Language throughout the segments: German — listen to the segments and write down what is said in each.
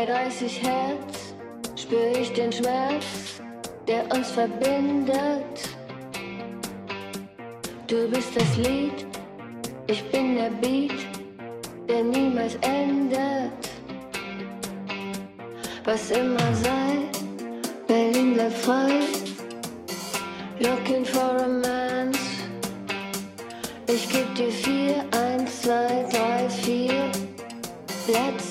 Bei 30 Hertz spür ich den Schmerz, der uns verbindet. Du bist das Lied, ich bin der Beat, der niemals endet. Was immer sei, Berlin bleibt frei. Looking for romance. Ich geb dir vier, eins, zwei, drei, vier. Let's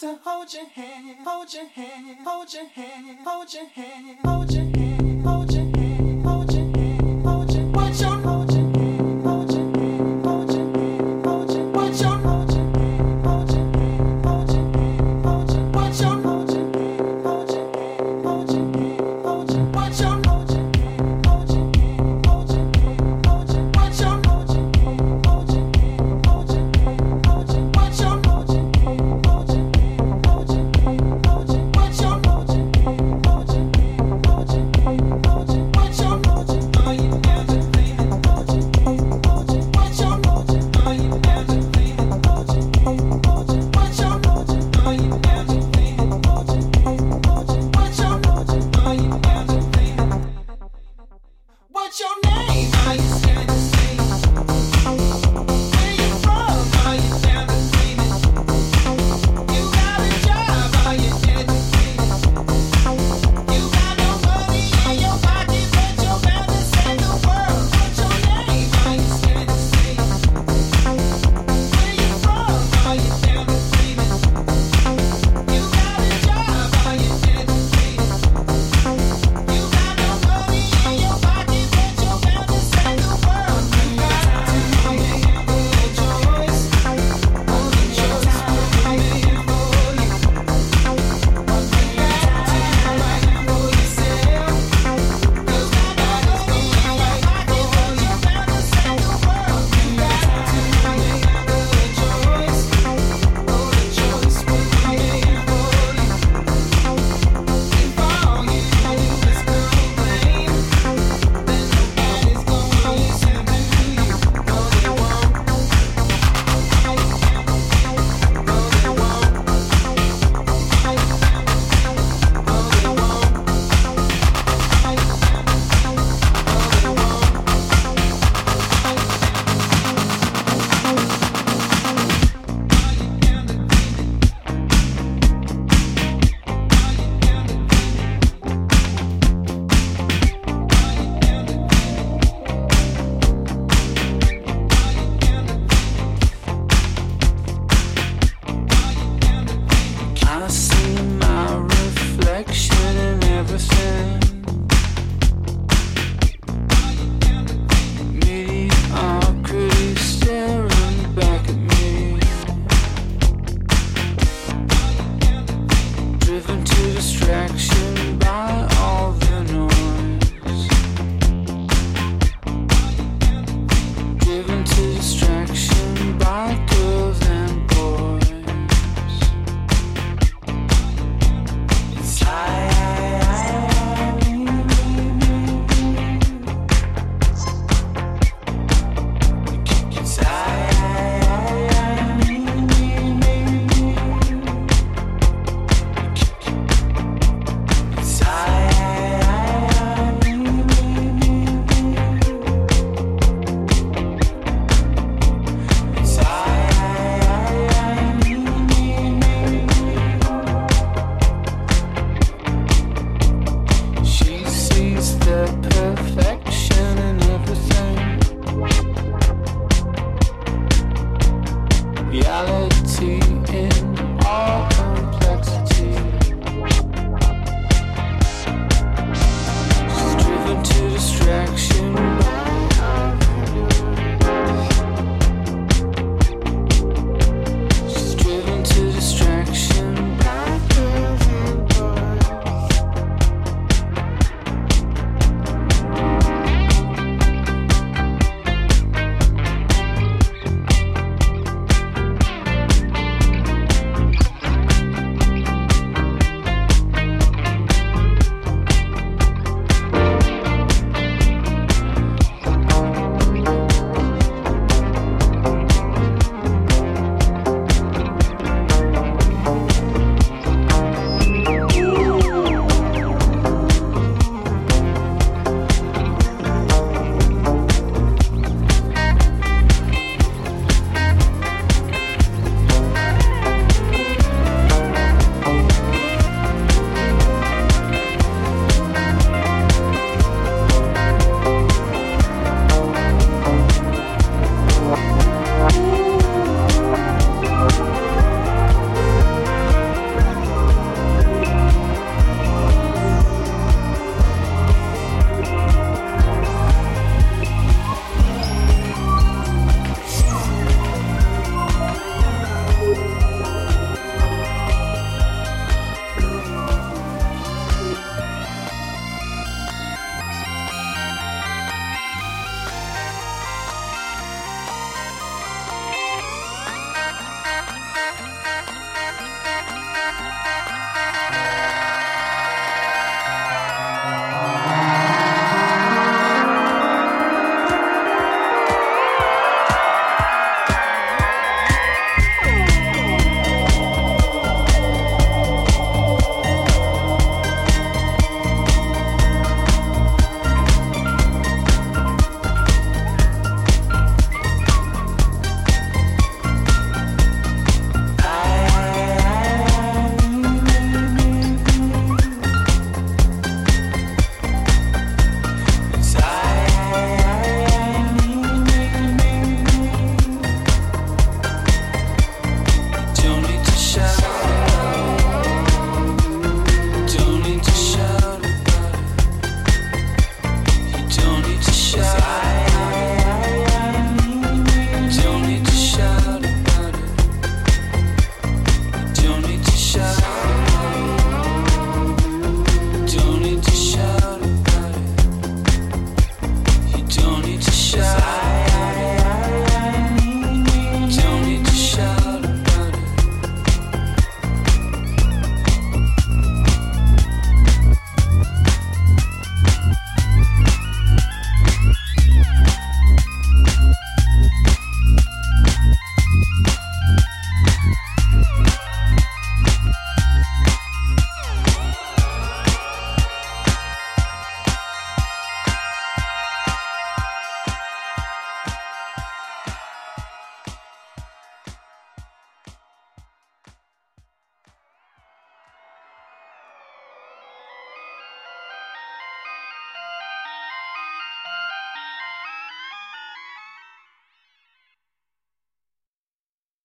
To hold your hand, hold your hand, hold your hand, hold your hand, hold your hand, hold your solid